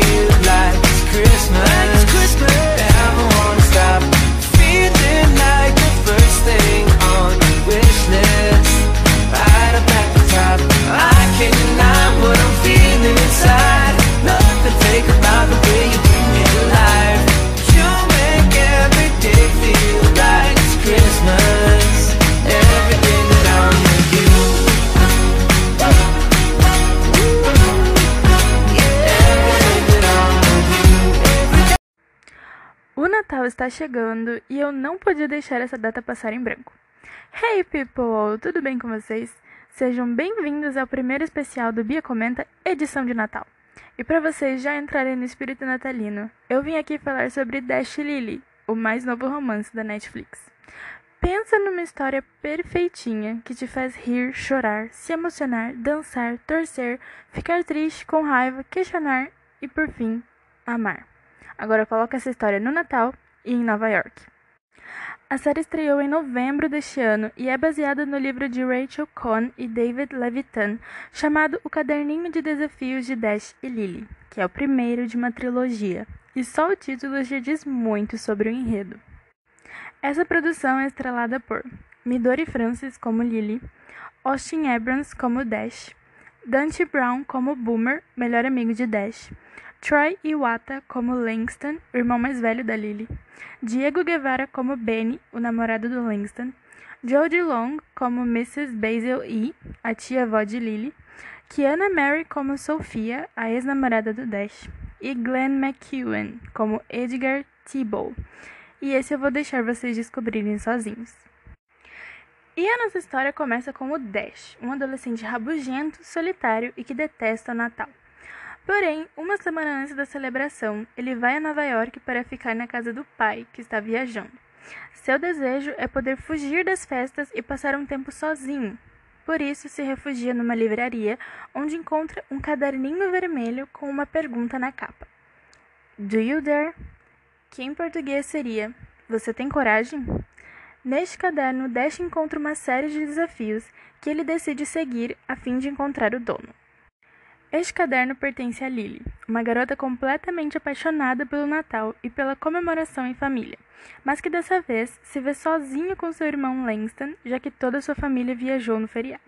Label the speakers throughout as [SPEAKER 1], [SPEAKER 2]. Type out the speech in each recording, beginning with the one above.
[SPEAKER 1] feel
[SPEAKER 2] está chegando e eu não podia deixar essa data passar em branco. Hey people, tudo bem com vocês? Sejam bem-vindos ao primeiro especial do Bia Comenta, edição de Natal. E para vocês já entrarem no espírito natalino, eu vim aqui falar sobre Dash Lily, o mais novo romance da Netflix. Pensa numa história perfeitinha que te faz rir, chorar, se emocionar, dançar, torcer, ficar triste, com raiva, questionar e, por fim, amar. Agora coloca essa história no Natal e em Nova York. A série estreou em novembro deste ano e é baseada no livro de Rachel Cohn e David Levitan, chamado O Caderninho de Desafios de Dash e Lily, que é o primeiro de uma trilogia, e só o título já diz muito sobre o enredo. Essa produção é estrelada por Midori Francis como Lily, Austin Abrams como Dash, Dante Brown como Boomer, melhor amigo de Dash, Troy Iwata como Langston, o irmão mais velho da Lily, Diego Guevara como Benny, o namorado do Langston, Jodie Long como Mrs. Basil E, a tia-avó de Lily, Kiana Mary como Sophia, a ex-namorada do Dash, e Glenn McEwen como Edgar Thibault. E esse eu vou deixar vocês descobrirem sozinhos. E a nossa história começa com o Dash, um adolescente rabugento, solitário e que detesta o Natal. Porém, uma semana antes da celebração, ele vai a Nova York para ficar na casa do pai, que está viajando. Seu desejo é poder fugir das festas e passar um tempo sozinho. Por isso, se refugia numa livraria, onde encontra um caderninho vermelho com uma pergunta na capa: Do you dare? Que em português seria: Você tem coragem? Neste caderno, Dash encontra uma série de desafios que ele decide seguir a fim de encontrar o dono. Este caderno pertence a Lily, uma garota completamente apaixonada pelo Natal e pela comemoração em família, mas que dessa vez se vê sozinha com seu irmão Langston, já que toda sua família viajou no feriado.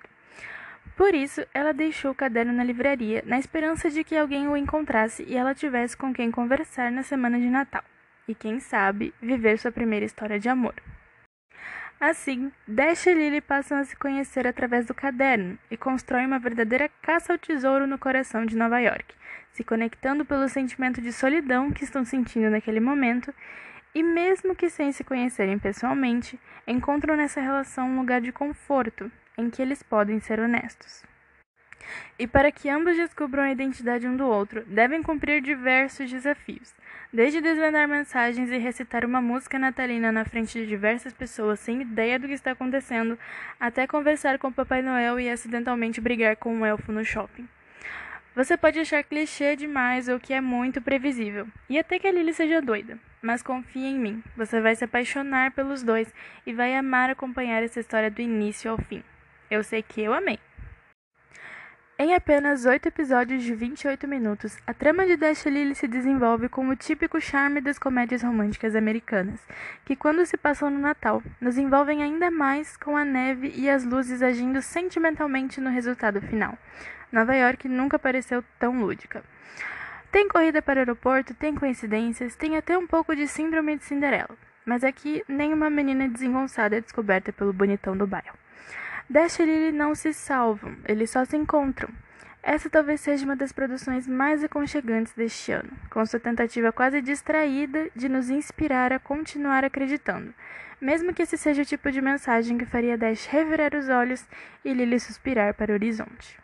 [SPEAKER 2] Por isso, ela deixou o caderno na livraria, na esperança de que alguém o encontrasse e ela tivesse com quem conversar na semana de Natal, e quem sabe, viver sua primeira história de amor. Assim, Dash e Lily passam a se conhecer através do caderno e constroem uma verdadeira caça ao tesouro no coração de Nova York, se conectando pelo sentimento de solidão que estão sentindo naquele momento e, mesmo que sem se conhecerem pessoalmente, encontram nessa relação um lugar de conforto em que eles podem ser honestos. E para que ambos descubram a identidade um do outro, devem cumprir diversos desafios, desde desvendar mensagens e recitar uma música natalina na frente de diversas pessoas sem ideia do que está acontecendo, até conversar com Papai Noel e acidentalmente brigar com um elfo no shopping. Você pode achar clichê demais ou que é muito previsível, e até que a Lily seja doida, mas confie em mim, você vai se apaixonar pelos dois e vai amar acompanhar essa história do início ao fim. Eu sei que eu amei. Em apenas oito episódios de 28 minutos, a trama de Dash Lily se desenvolve com o típico charme das comédias românticas americanas, que quando se passam no Natal, nos envolvem ainda mais com a neve e as luzes agindo sentimentalmente no resultado final. Nova York nunca pareceu tão lúdica. Tem corrida para o aeroporto, tem coincidências, tem até um pouco de síndrome de Cinderela, mas aqui nenhuma menina desengonçada é descoberta pelo bonitão do bairro. Dash e Lily não se salvam, eles só se encontram. Essa talvez seja uma das produções mais aconchegantes deste ano, com sua tentativa quase distraída de nos inspirar a continuar acreditando, mesmo que esse seja o tipo de mensagem que faria Dash revirar os olhos e Lily suspirar para o horizonte.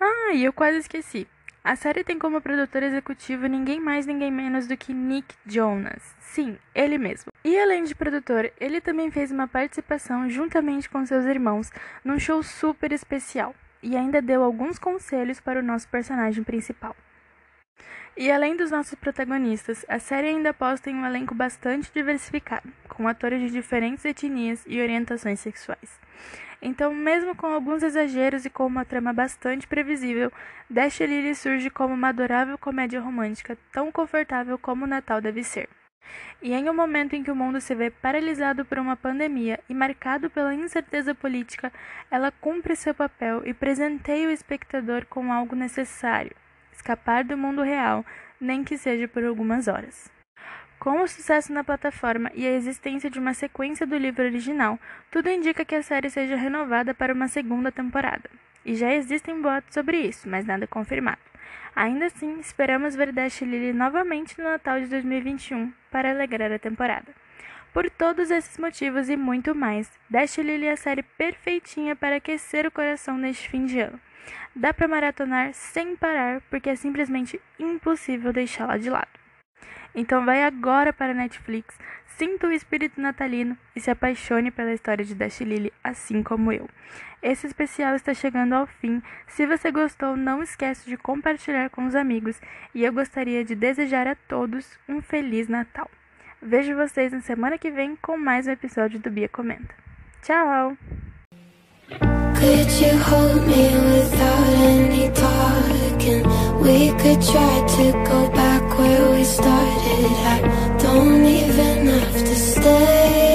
[SPEAKER 2] Ah, e eu quase esqueci. A série tem como produtor executivo ninguém mais ninguém menos do que Nick Jonas. Sim, ele mesmo. E além de produtor, ele também fez uma participação juntamente com seus irmãos num show super especial e ainda deu alguns conselhos para o nosso personagem principal. E além dos nossos protagonistas, a série ainda aposta em um elenco bastante diversificado, com atores de diferentes etnias e orientações sexuais. Então, mesmo com alguns exageros e com uma trama bastante previsível, Dash Lily surge como uma adorável comédia romântica, tão confortável como o Natal deve ser. E em um momento em que o mundo se vê paralisado por uma pandemia e marcado pela incerteza política, ela cumpre seu papel e presenteia o espectador com algo necessário escapar do mundo real, nem que seja por algumas horas. Com o sucesso na plataforma e a existência de uma sequência do livro original, tudo indica que a série seja renovada para uma segunda temporada. E já existem boatos sobre isso, mas nada confirmado. Ainda assim, esperamos ver Dash Lily novamente no Natal de 2021 para alegrar a temporada. Por todos esses motivos e muito mais, Dash Lily é a série perfeitinha para aquecer o coração neste fim de ano. Dá para maratonar sem parar, porque é simplesmente impossível deixá-la de lado. Então vai agora para a Netflix, sinta o espírito natalino e se apaixone pela história de Dash Lily, assim como eu. Esse especial está chegando ao fim. Se você gostou, não esqueça de compartilhar com os amigos e eu gostaria de desejar a todos um feliz Natal. Vejo vocês na semana que vem com mais um episódio do Bia Comenta. Tchau!
[SPEAKER 3] Could you hold me without any talking? We could try to go back where we started I don't even have to stay